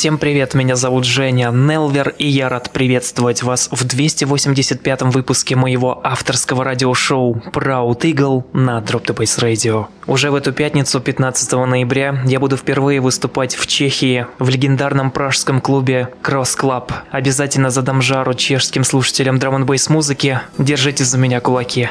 Всем привет, меня зовут Женя Нелвер, и я рад приветствовать вас в 285-м выпуске моего авторского радиошоу Proud Eagle на Drop the Bass Radio. Уже в эту пятницу, 15 ноября, я буду впервые выступать в Чехии в легендарном пражском клубе Cross Club. Обязательно задам жару чешским слушателям драм н музыки. Держите за меня кулаки.